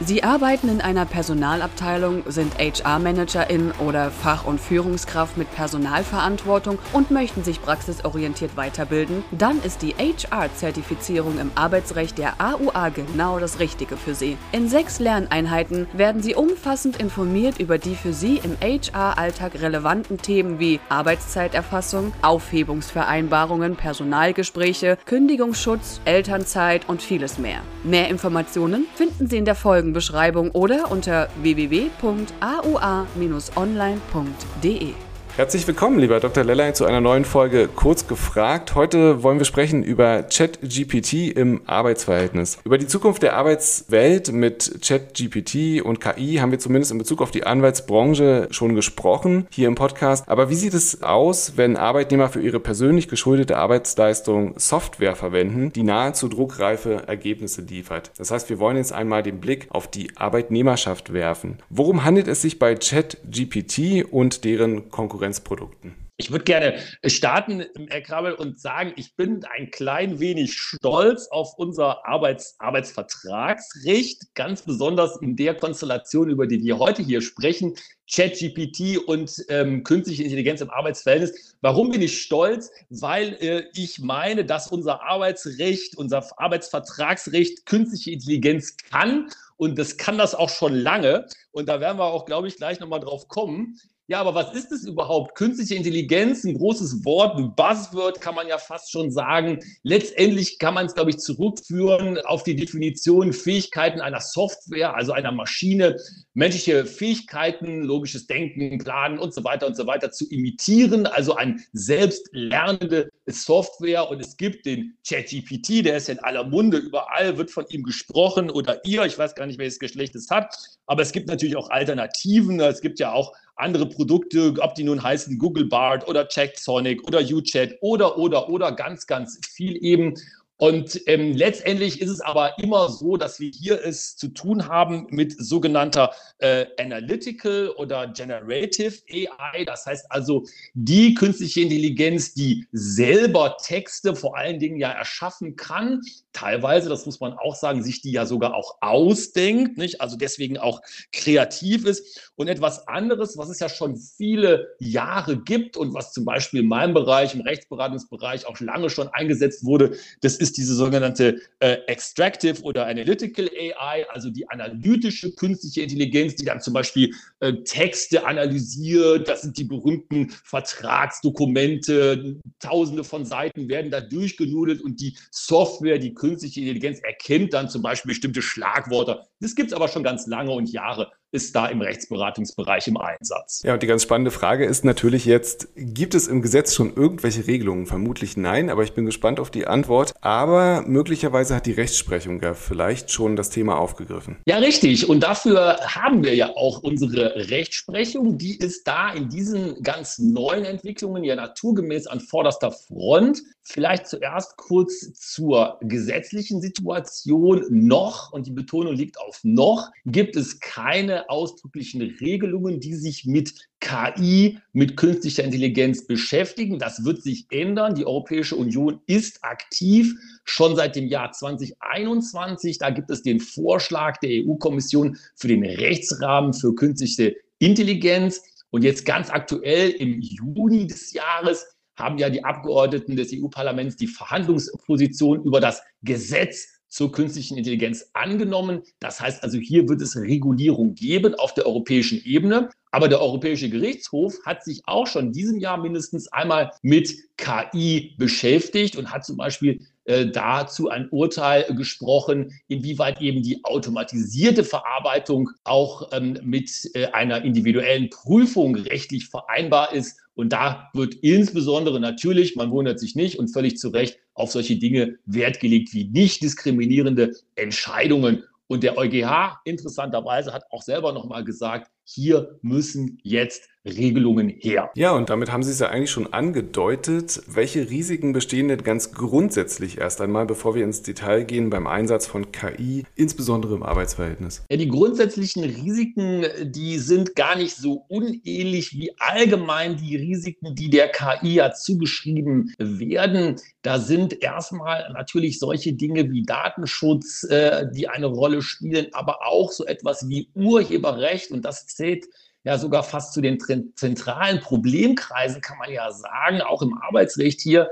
Sie arbeiten in einer Personalabteilung, sind HR-Managerin oder Fach- und Führungskraft mit Personalverantwortung und möchten sich praxisorientiert weiterbilden? Dann ist die HR-Zertifizierung im Arbeitsrecht der AUA genau das Richtige für Sie. In sechs Lerneinheiten werden Sie umfassend informiert über die für Sie im HR-Alltag relevanten Themen wie Arbeitszeiterfassung, Aufhebungsvereinbarungen, Personalgespräche, Kündigungsschutz, Elternzeit und vieles mehr. Mehr Informationen finden Sie in der Folge Folgenbeschreibung oder unter www.aua-online.de. Herzlich willkommen, lieber Dr. Lellay, zu einer neuen Folge Kurz gefragt. Heute wollen wir sprechen über ChatGPT im Arbeitsverhältnis. Über die Zukunft der Arbeitswelt mit ChatGPT und KI haben wir zumindest in Bezug auf die Anwaltsbranche schon gesprochen hier im Podcast. Aber wie sieht es aus, wenn Arbeitnehmer für ihre persönlich geschuldete Arbeitsleistung Software verwenden, die nahezu druckreife Ergebnisse liefert? Das heißt, wir wollen jetzt einmal den Blick auf die Arbeitnehmerschaft werfen. Worum handelt es sich bei ChatGPT und deren Konkurrenz? Konkurrenzprodukten? Ich würde gerne starten, Herr Krabbel, und sagen, ich bin ein klein wenig stolz auf unser Arbeits Arbeitsvertragsrecht, ganz besonders in der Konstellation, über die wir heute hier sprechen, ChatGPT und ähm, künstliche Intelligenz im Arbeitsverhältnis. Warum bin ich stolz? Weil äh, ich meine, dass unser Arbeitsrecht, unser Arbeitsvertragsrecht künstliche Intelligenz kann und das kann das auch schon lange. Und da werden wir auch, glaube ich, gleich nochmal drauf kommen. Ja, aber was ist es überhaupt? Künstliche Intelligenz, ein großes Wort, ein Buzzword kann man ja fast schon sagen. Letztendlich kann man es, glaube ich, zurückführen auf die Definition Fähigkeiten einer Software, also einer Maschine, menschliche Fähigkeiten, logisches Denken, Planen und so weiter und so weiter zu imitieren, also ein selbstlernende Software. Und es gibt den ChatGPT, der ist in aller Munde, überall wird von ihm gesprochen oder ihr, ich weiß gar nicht, welches Geschlecht es hat. Aber es gibt natürlich auch Alternativen. Es gibt ja auch andere Produkte, ob die nun heißen Google Bart oder CheckSonic oder UChat oder, oder, oder ganz, ganz viel eben. Und ähm, letztendlich ist es aber immer so, dass wir hier es zu tun haben mit sogenannter äh, Analytical oder Generative AI. Das heißt also die künstliche Intelligenz, die selber Texte vor allen Dingen ja erschaffen kann, teilweise, das muss man auch sagen, sich die ja sogar auch ausdenkt, nicht? also deswegen auch kreativ ist. Und etwas anderes, was es ja schon viele Jahre gibt und was zum Beispiel in meinem Bereich, im Rechtsberatungsbereich auch lange schon eingesetzt wurde, das ist ist diese sogenannte äh, Extractive oder Analytical AI, also die analytische künstliche Intelligenz, die dann zum Beispiel äh, Texte analysiert. Das sind die berühmten Vertragsdokumente. Tausende von Seiten werden da durchgenudelt und die Software, die künstliche Intelligenz erkennt dann zum Beispiel bestimmte Schlagworte. Das gibt es aber schon ganz lange und Jahre ist da im Rechtsberatungsbereich im Einsatz. Ja, und die ganz spannende Frage ist natürlich jetzt, gibt es im Gesetz schon irgendwelche Regelungen? Vermutlich nein, aber ich bin gespannt auf die Antwort. Aber möglicherweise hat die Rechtsprechung ja vielleicht schon das Thema aufgegriffen. Ja, richtig. Und dafür haben wir ja auch unsere Rechtsprechung. Die ist da in diesen ganz neuen Entwicklungen ja naturgemäß an vorderster Front. Vielleicht zuerst kurz zur gesetzlichen Situation. Noch, und die Betonung liegt auf noch, gibt es keine ausdrücklichen Regelungen, die sich mit KI, mit künstlicher Intelligenz beschäftigen. Das wird sich ändern. Die Europäische Union ist aktiv schon seit dem Jahr 2021. Da gibt es den Vorschlag der EU-Kommission für den Rechtsrahmen für künstliche Intelligenz. Und jetzt ganz aktuell im Juni des Jahres haben ja die Abgeordneten des EU-Parlaments die Verhandlungsposition über das Gesetz zur künstlichen Intelligenz angenommen. Das heißt also, hier wird es Regulierung geben auf der europäischen Ebene. Aber der Europäische Gerichtshof hat sich auch schon in diesem Jahr mindestens einmal mit KI beschäftigt und hat zum Beispiel äh, dazu ein Urteil gesprochen, inwieweit eben die automatisierte Verarbeitung auch ähm, mit äh, einer individuellen Prüfung rechtlich vereinbar ist. Und da wird insbesondere natürlich, man wundert sich nicht und völlig zu Recht, auf solche Dinge Wert gelegt wie nicht diskriminierende Entscheidungen. Und der EuGH interessanterweise hat auch selber nochmal gesagt, hier müssen jetzt Regelungen her. Ja, und damit haben Sie es ja eigentlich schon angedeutet. Welche Risiken bestehen denn ganz grundsätzlich erst einmal, bevor wir ins Detail gehen beim Einsatz von KI, insbesondere im Arbeitsverhältnis? Ja, die grundsätzlichen Risiken, die sind gar nicht so unähnlich wie allgemein die Risiken, die der KI ja zugeschrieben werden. Da sind erstmal natürlich solche Dinge wie Datenschutz, äh, die eine Rolle spielen, aber auch so etwas wie Urheberrecht und das zählt ja sogar fast zu den zentralen Problemkreisen, kann man ja sagen, auch im Arbeitsrecht hier.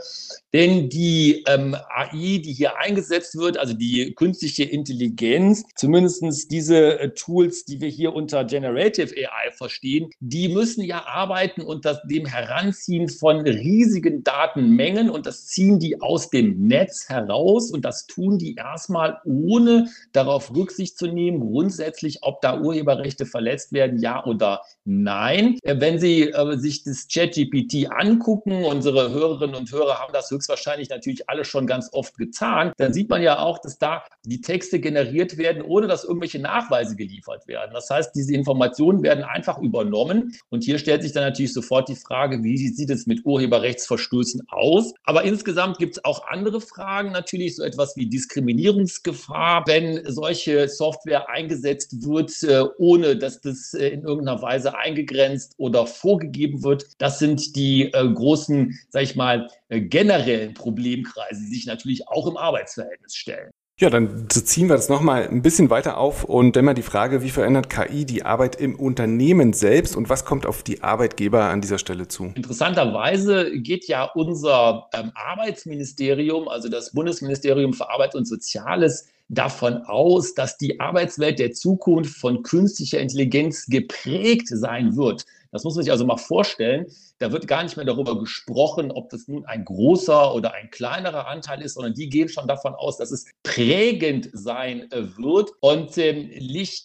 Denn die ähm, AI, die hier eingesetzt wird, also die künstliche Intelligenz, zumindest diese äh, Tools, die wir hier unter Generative AI verstehen, die müssen ja arbeiten unter dem Heranziehen von riesigen Datenmengen und das ziehen die aus dem Netz heraus und das tun die erstmal ohne darauf Rücksicht zu nehmen, grundsätzlich, ob da Urheberrechte verletzt werden, ja oder Nein. Äh, wenn Sie äh, sich das ChatGPT angucken, unsere Hörerinnen und Hörer haben das höchstwahrscheinlich natürlich alle schon ganz oft getan, dann sieht man ja auch, dass da die Texte generiert werden, ohne dass irgendwelche Nachweise geliefert werden. Das heißt, diese Informationen werden einfach übernommen. Und hier stellt sich dann natürlich sofort die Frage, wie sieht es mit Urheberrechtsverstößen aus? Aber insgesamt gibt es auch andere Fragen, natürlich so etwas wie Diskriminierungsgefahr, wenn solche Software eingesetzt wird, äh, ohne dass das in irgendeiner Weise Weise eingegrenzt oder vorgegeben wird. Das sind die äh, großen, sag ich mal, äh, generellen Problemkreise, die sich natürlich auch im Arbeitsverhältnis stellen. Ja, dann ziehen wir das nochmal ein bisschen weiter auf und dann mal die Frage, wie verändert KI die Arbeit im Unternehmen selbst und was kommt auf die Arbeitgeber an dieser Stelle zu? Interessanterweise geht ja unser ähm, Arbeitsministerium, also das Bundesministerium für Arbeit und Soziales, davon aus, dass die Arbeitswelt der Zukunft von künstlicher Intelligenz geprägt sein wird. Das muss man sich also mal vorstellen. Da wird gar nicht mehr darüber gesprochen, ob das nun ein großer oder ein kleinerer Anteil ist, sondern die gehen schon davon aus, dass es prägend sein äh, wird. Und ähm,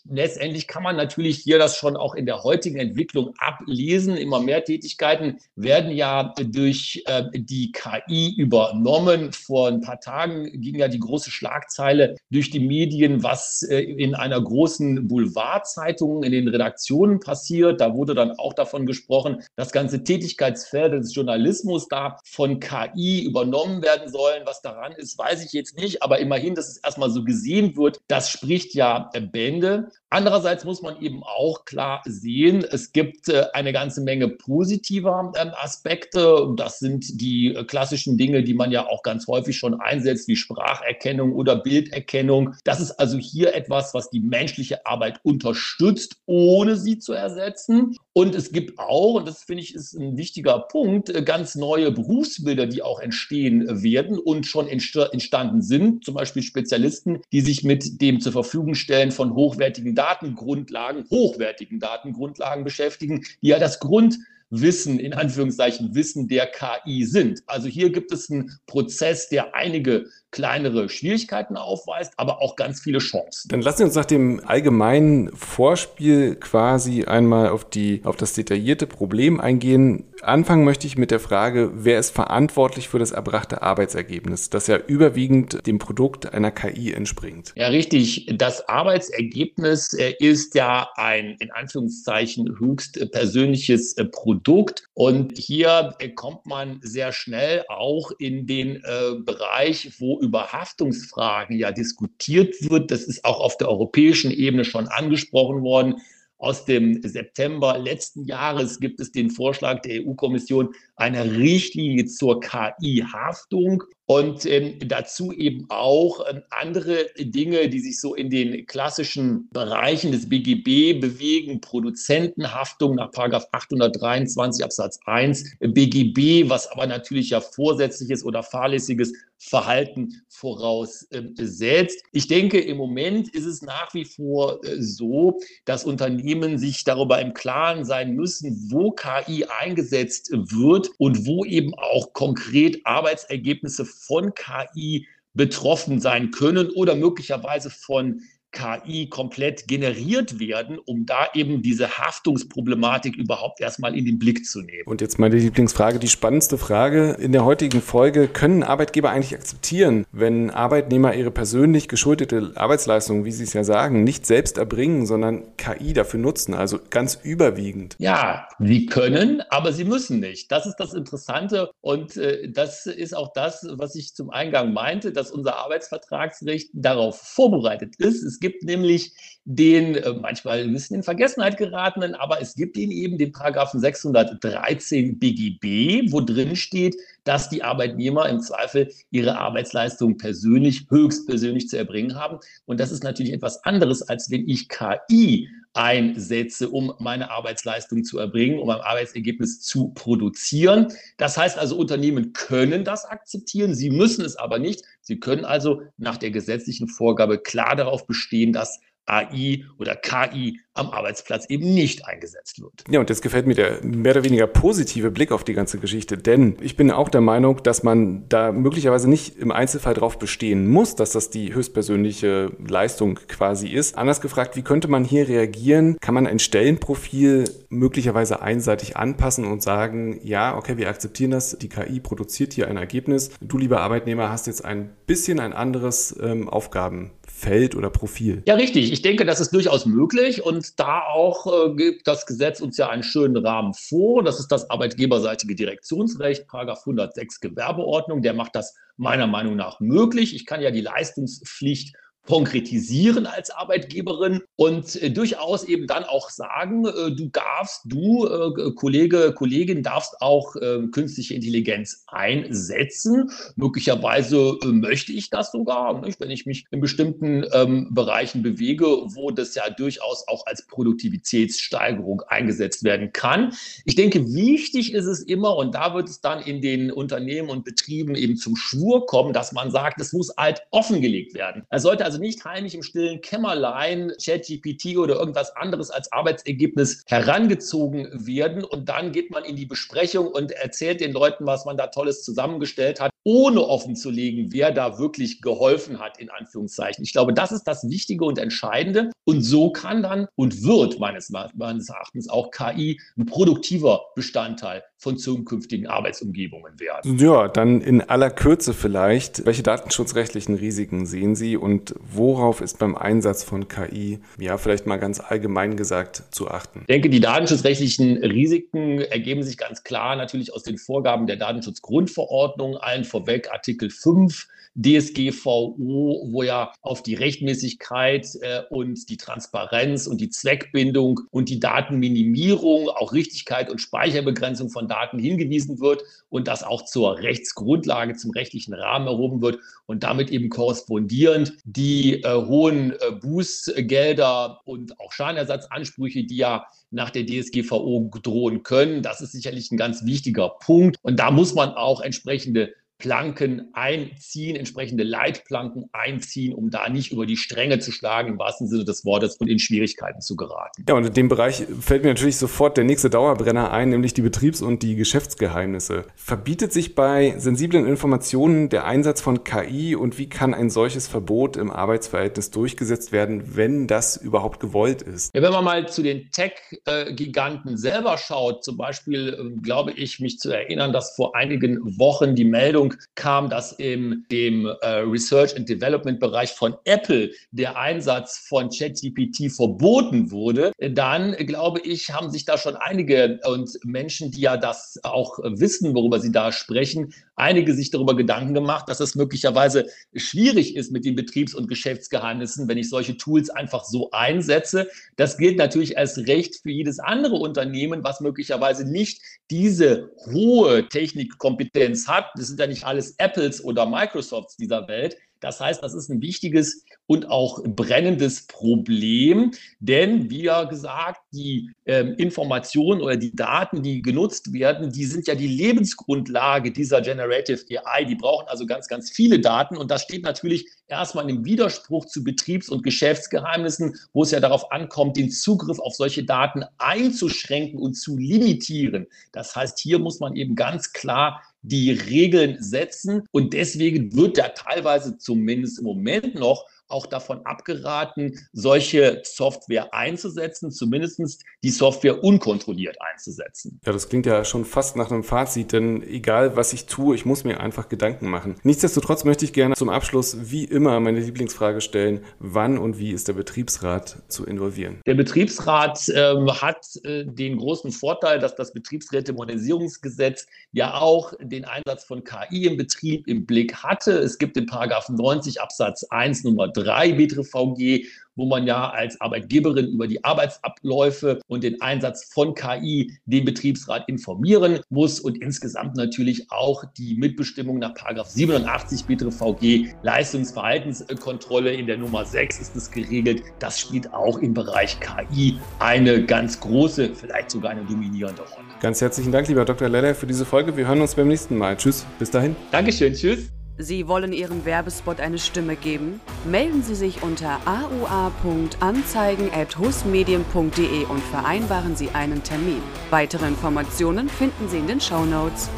letztendlich kann man natürlich hier das schon auch in der heutigen Entwicklung ablesen. Immer mehr Tätigkeiten werden ja durch äh, die KI übernommen. Vor ein paar Tagen ging ja die große Schlagzeile durch die Medien, was äh, in einer großen Boulevardzeitung in den Redaktionen passiert. Da wurde dann auch davon gesprochen, dass ganze Tätigkeitsfelder des Journalismus da von KI übernommen werden sollen. Was daran ist, weiß ich jetzt nicht, aber immerhin, dass es erstmal so gesehen wird, das spricht ja Bände. Andererseits muss man eben auch klar sehen, es gibt äh, eine ganze Menge positiver ähm, Aspekte. Das sind die äh, klassischen Dinge, die man ja auch ganz häufig schon einsetzt, wie Spracherkennung oder Bilderkennung. Das ist also hier etwas, was die menschliche Arbeit unterstützt, ohne sie zu ersetzen. Und es gibt auch, und das finde ich ist ein wichtiger Punkt, äh, ganz neue Berufsbilder, die auch entstehen werden und schon entstanden sind. Zum Beispiel Spezialisten, die sich mit dem zur Verfügung stellen von hochwertigen Datengrundlagen, hochwertigen Datengrundlagen beschäftigen, die ja das Grundwissen, in Anführungszeichen Wissen der KI sind. Also hier gibt es einen Prozess, der einige kleinere Schwierigkeiten aufweist, aber auch ganz viele Chancen. Dann lassen Sie uns nach dem allgemeinen Vorspiel quasi einmal auf die, auf das detaillierte Problem eingehen. Anfangen möchte ich mit der Frage, wer ist verantwortlich für das erbrachte Arbeitsergebnis, das ja überwiegend dem Produkt einer KI entspringt? Ja, richtig. Das Arbeitsergebnis äh, ist ja ein in Anführungszeichen höchst persönliches äh, Produkt. Und hier äh, kommt man sehr schnell auch in den Bereich, wo über Haftungsfragen ja diskutiert wird. Das ist auch auf der europäischen Ebene schon angesprochen worden. Aus dem September letzten Jahres gibt es den Vorschlag der EU-Kommission einer Richtlinie zur KI-Haftung und ähm, dazu eben auch ähm, andere Dinge, die sich so in den klassischen Bereichen des BGB bewegen, Produzentenhaftung nach 823 Absatz 1 BGB, was aber natürlich ja vorsätzliches oder fahrlässiges Verhalten voraussetzt. Ich denke, im Moment ist es nach wie vor äh, so, dass Unternehmen sich darüber im Klaren sein müssen, wo KI eingesetzt wird und wo eben auch konkret Arbeitsergebnisse von KI betroffen sein können oder möglicherweise von KI komplett generiert werden, um da eben diese Haftungsproblematik überhaupt erstmal in den Blick zu nehmen. Und jetzt meine Lieblingsfrage, die spannendste Frage in der heutigen Folge. Können Arbeitgeber eigentlich akzeptieren, wenn Arbeitnehmer ihre persönlich geschuldete Arbeitsleistung, wie Sie es ja sagen, nicht selbst erbringen, sondern KI dafür nutzen, also ganz überwiegend? Ja, sie können, aber sie müssen nicht. Das ist das Interessante und äh, das ist auch das, was ich zum Eingang meinte, dass unser Arbeitsvertragsrecht darauf vorbereitet ist. Es gibt nämlich den äh, manchmal ein bisschen in Vergessenheit geratenen, aber es gibt ihn eben den Paragraphen 613 BGB, wo drin steht, dass die Arbeitnehmer im Zweifel ihre Arbeitsleistung persönlich, höchstpersönlich zu erbringen haben. Und das ist natürlich etwas anderes, als wenn ich KI einsetze, um meine Arbeitsleistung zu erbringen, um ein Arbeitsergebnis zu produzieren. Das heißt also, Unternehmen können das akzeptieren, sie müssen es aber nicht. Sie können also nach der gesetzlichen Vorgabe klar darauf bestehen, dass AI oder KI am Arbeitsplatz eben nicht eingesetzt wird. Ja, und jetzt gefällt mir der mehr oder weniger positive Blick auf die ganze Geschichte, denn ich bin auch der Meinung, dass man da möglicherweise nicht im Einzelfall darauf bestehen muss, dass das die höchstpersönliche Leistung quasi ist. Anders gefragt, wie könnte man hier reagieren? Kann man ein Stellenprofil möglicherweise einseitig anpassen und sagen, ja, okay, wir akzeptieren das, die KI produziert hier ein Ergebnis. Du, lieber Arbeitnehmer, hast jetzt ein bisschen ein anderes ähm, Aufgaben Feld oder Profil. Ja, richtig. Ich denke, das ist durchaus möglich und da auch äh, gibt das Gesetz uns ja einen schönen Rahmen vor. Das ist das arbeitgeberseitige Direktionsrecht, Paragraph 106 Gewerbeordnung. Der macht das meiner Meinung nach möglich. Ich kann ja die Leistungspflicht konkretisieren als Arbeitgeberin und äh, durchaus eben dann auch sagen, äh, du darfst, du äh, Kollege, Kollegin darfst auch ähm, künstliche Intelligenz einsetzen. Möglicherweise äh, möchte ich das sogar, nicht? wenn ich mich in bestimmten ähm, Bereichen bewege, wo das ja durchaus auch als Produktivitätssteigerung eingesetzt werden kann. Ich denke, wichtig ist es immer, und da wird es dann in den Unternehmen und Betrieben eben zum Schwur kommen, dass man sagt, es muss halt offengelegt werden. Er sollte also nicht heimlich im stillen Kämmerlein ChatGPT oder irgendwas anderes als Arbeitsergebnis herangezogen werden und dann geht man in die Besprechung und erzählt den Leuten, was man da Tolles zusammengestellt hat, ohne offen zu legen, wer da wirklich geholfen hat, in Anführungszeichen. Ich glaube, das ist das Wichtige und Entscheidende. Und so kann dann und wird meines, meines Erachtens auch KI ein produktiver Bestandteil von zukünftigen Arbeitsumgebungen werden. Ja, dann in aller Kürze vielleicht, welche datenschutzrechtlichen Risiken sehen Sie und worauf ist beim Einsatz von KI, ja, vielleicht mal ganz allgemein gesagt, zu achten? Ich denke, die datenschutzrechtlichen Risiken ergeben sich ganz klar natürlich aus den Vorgaben der Datenschutzgrundverordnung, allen vorweg Artikel 5 DSGVO, wo ja auf die Rechtmäßigkeit äh, und die Transparenz und die Zweckbindung und die Datenminimierung, auch Richtigkeit und Speicherbegrenzung von Daten hingewiesen wird und das auch zur Rechtsgrundlage, zum rechtlichen Rahmen erhoben wird und damit eben korrespondierend die äh, hohen äh, Bußgelder und auch Schadenersatzansprüche, die ja nach der DSGVO drohen können. Das ist sicherlich ein ganz wichtiger Punkt. Und da muss man auch entsprechende Planken einziehen, entsprechende Leitplanken einziehen, um da nicht über die Stränge zu schlagen, im wahrsten Sinne des Wortes, und in Schwierigkeiten zu geraten. Ja, und in dem Bereich fällt mir natürlich sofort der nächste Dauerbrenner ein, nämlich die Betriebs- und die Geschäftsgeheimnisse. Verbietet sich bei sensiblen Informationen der Einsatz von KI und wie kann ein solches Verbot im Arbeitsverhältnis durchgesetzt werden, wenn das überhaupt gewollt ist? Ja, wenn man mal zu den Tech-Giganten selber schaut, zum Beispiel ähm, glaube ich, mich zu erinnern, dass vor einigen Wochen die Meldung Meldung kam, dass in dem äh, Research and Development Bereich von Apple der Einsatz von ChatGPT verboten wurde, dann glaube ich, haben sich da schon einige und Menschen, die ja das auch wissen, worüber sie da sprechen, einige sich darüber Gedanken gemacht, dass es möglicherweise schwierig ist mit den Betriebs- und Geschäftsgeheimnissen, wenn ich solche Tools einfach so einsetze. Das gilt natürlich als Recht für jedes andere Unternehmen, was möglicherweise nicht diese hohe Technikkompetenz hat. Das sind ja nicht alles Apples oder Microsofts dieser Welt. Das heißt, das ist ein wichtiges und auch brennendes Problem, denn wie ja gesagt, die ähm, Informationen oder die Daten, die genutzt werden, die sind ja die Lebensgrundlage dieser Generative AI. Die brauchen also ganz, ganz viele Daten und das steht natürlich erstmal im Widerspruch zu Betriebs- und Geschäftsgeheimnissen, wo es ja darauf ankommt, den Zugriff auf solche Daten einzuschränken und zu limitieren. Das heißt, hier muss man eben ganz klar die Regeln setzen. Und deswegen wird da teilweise zumindest im Moment noch auch davon abgeraten, solche Software einzusetzen, zumindest die Software unkontrolliert einzusetzen. Ja, das klingt ja schon fast nach einem Fazit, denn egal was ich tue, ich muss mir einfach Gedanken machen. Nichtsdestotrotz möchte ich gerne zum Abschluss wie immer meine Lieblingsfrage stellen, wann und wie ist der Betriebsrat zu involvieren? Der Betriebsrat ähm, hat äh, den großen Vorteil, dass das Betriebsräte-Modernisierungsgesetz ja auch den Einsatz von KI im Betrieb im Blick hatte. Es gibt den Paragraph 90 Absatz 1 Nummer 3 BTVG wo man ja als Arbeitgeberin über die Arbeitsabläufe und den Einsatz von KI den Betriebsrat informieren muss und insgesamt natürlich auch die Mitbestimmung nach 87 BTVG Leistungsverhaltenskontrolle in der Nummer 6 ist es geregelt. Das spielt auch im Bereich KI eine ganz große, vielleicht sogar eine dominierende Rolle. Ganz herzlichen Dank, lieber Dr. Leller, für diese Folge. Wir hören uns beim nächsten Mal. Tschüss, bis dahin. Dankeschön, tschüss. Sie wollen Ihrem Werbespot eine Stimme geben? Melden Sie sich unter aua.anzeigen.husmedien.de und vereinbaren Sie einen Termin. Weitere Informationen finden Sie in den Show Notes.